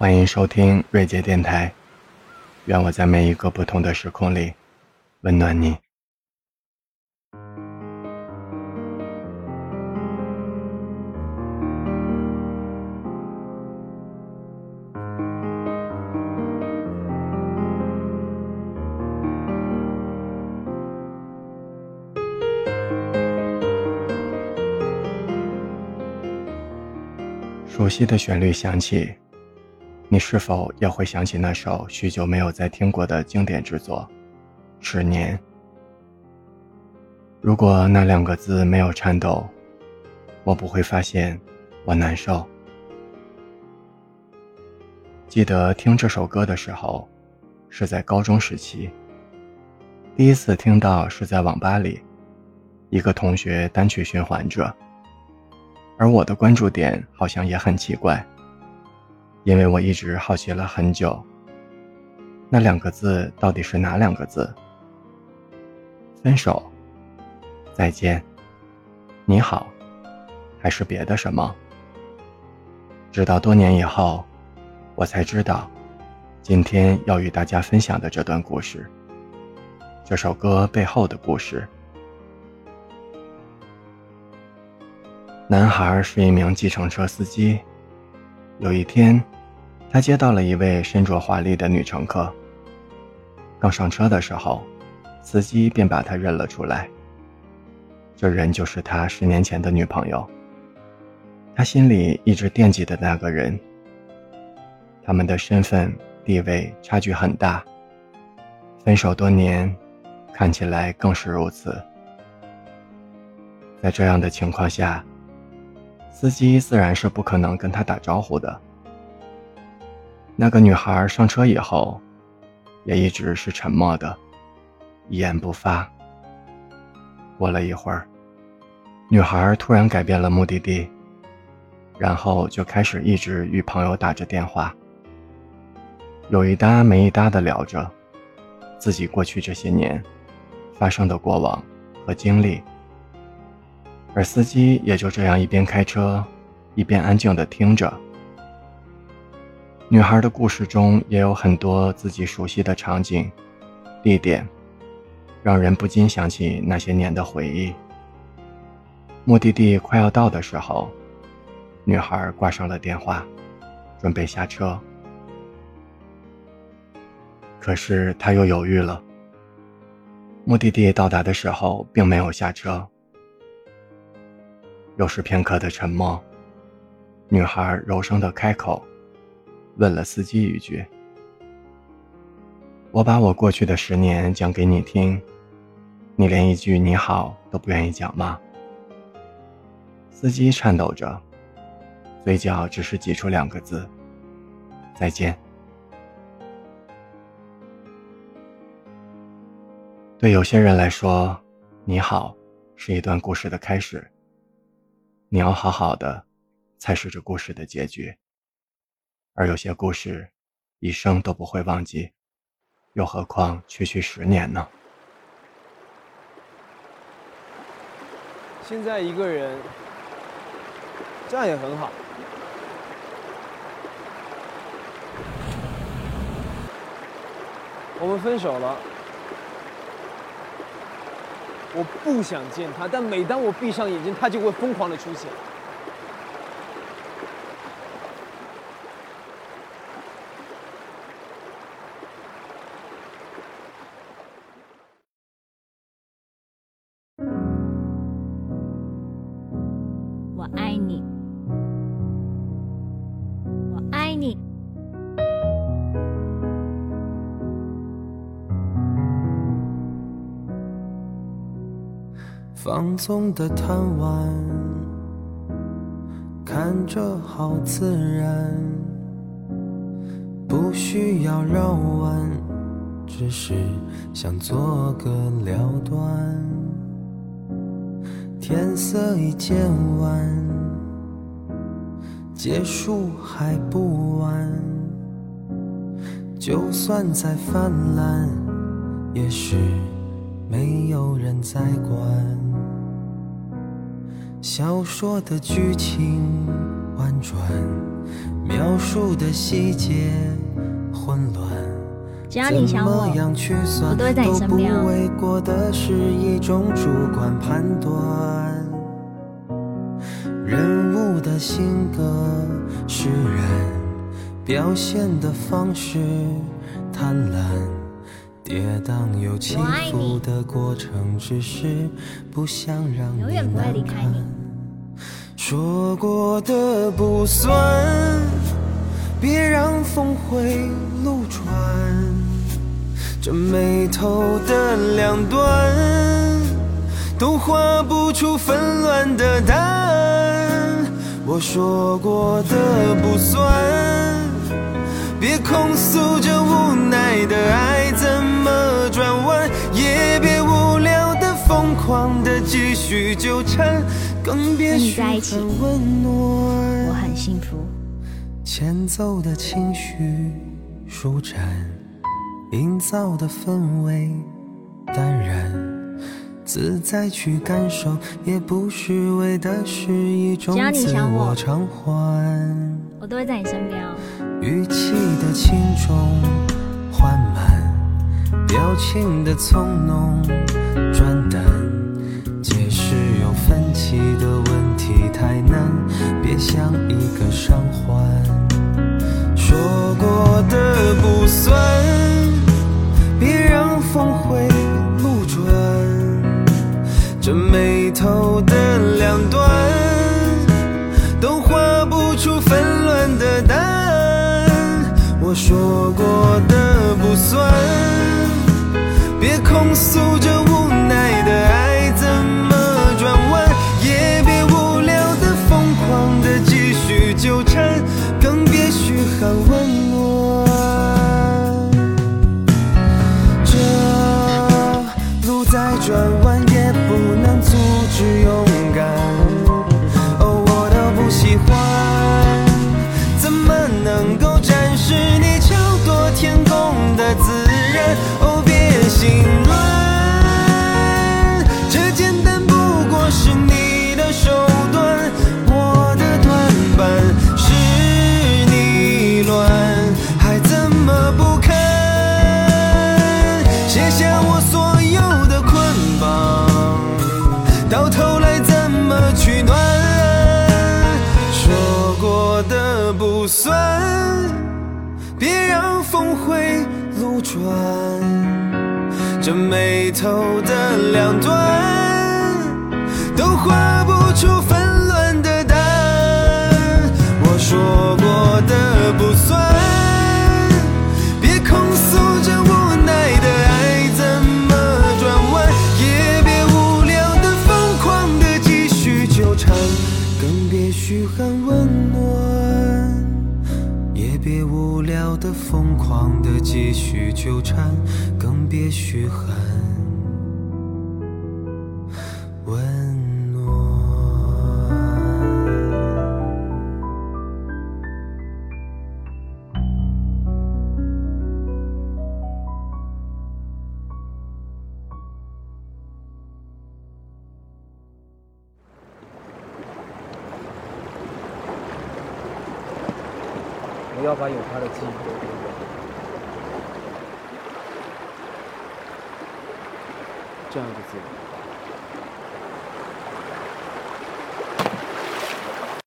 欢迎收听瑞杰电台，愿我在每一个不同的时空里温暖你。熟悉的旋律响起。你是否也会想起那首许久没有再听过的经典之作《十年》？如果那两个字没有颤抖，我不会发现我难受。记得听这首歌的时候，是在高中时期。第一次听到是在网吧里，一个同学单曲循环着，而我的关注点好像也很奇怪。因为我一直好奇了很久，那两个字到底是哪两个字？分手、再见、你好，还是别的什么？直到多年以后，我才知道，今天要与大家分享的这段故事，这首歌背后的故事。男孩是一名计程车司机。有一天，他接到了一位身着华丽的女乘客。刚上车的时候，司机便把他认了出来。这人就是他十年前的女朋友。他心里一直惦记的那个人。他们的身份地位差距很大，分手多年，看起来更是如此。在这样的情况下。司机自然是不可能跟他打招呼的。那个女孩上车以后，也一直是沉默的，一言不发。过了一会儿，女孩突然改变了目的地，然后就开始一直与朋友打着电话，有一搭没一搭的聊着自己过去这些年发生的过往和经历。而司机也就这样一边开车，一边安静地听着。女孩的故事中也有很多自己熟悉的场景、地点，让人不禁想起那些年的回忆。目的地快要到的时候，女孩挂上了电话，准备下车。可是她又犹豫了。目的地到达的时候，并没有下车。又是片刻的沉默。女孩柔声的开口，问了司机一句：“我把我过去的十年讲给你听，你连一句你好都不愿意讲吗？”司机颤抖着，嘴角只是挤出两个字：“再见。”对有些人来说，你好是一段故事的开始。你要好好的，才是这故事的结局。而有些故事，一生都不会忘记，又何况区区十年呢？现在一个人，这样也很好。我们分手了。我不想见他，但每当我闭上眼睛，他就会疯狂的出现。我爱你，我爱你。放纵的贪玩，看着好自然，不需要绕弯，只是想做个了断。天色已渐晚，结束还不晚，就算再泛滥，也是没有人在管。小说的剧情婉转，描述的细节混乱。怎么样去算都不为过的是一种主观判断。人物的性格是人表现的方式，贪婪。跌宕又起伏的过程，只是不想让你永远不会离难堪开。说过的不算，别让峰回路转。这眉头的两端，都画不出纷乱的答案。我说过的不算，别控诉这无奈的爱怎么转弯，也别无聊的疯狂的继续纠缠，更别。我很幸福。前奏的情绪舒展，营造的氛围淡然，自在去感受，也不失为的是一种我我偿还。我都会在你身边哦。语气的轻重缓慢，表情的从容转淡，解释有分歧的问题太难，别像一个伤患。说过的不算，别让峰回路转，这眉头的两端。都画不出纷乱的答案。我说过的不算，控诉着无奈的爱怎么转弯，也别无聊的疯狂的继续纠缠，更别嘘寒问暖。这路再转弯，也不能阻止勇敢。哦，我都不喜欢，怎么能够展示你巧夺天工的自然？哦，别心这眉头的两端，都画不出分嘘寒问暖。不要把有他的记忆都丢掉。这样就自由。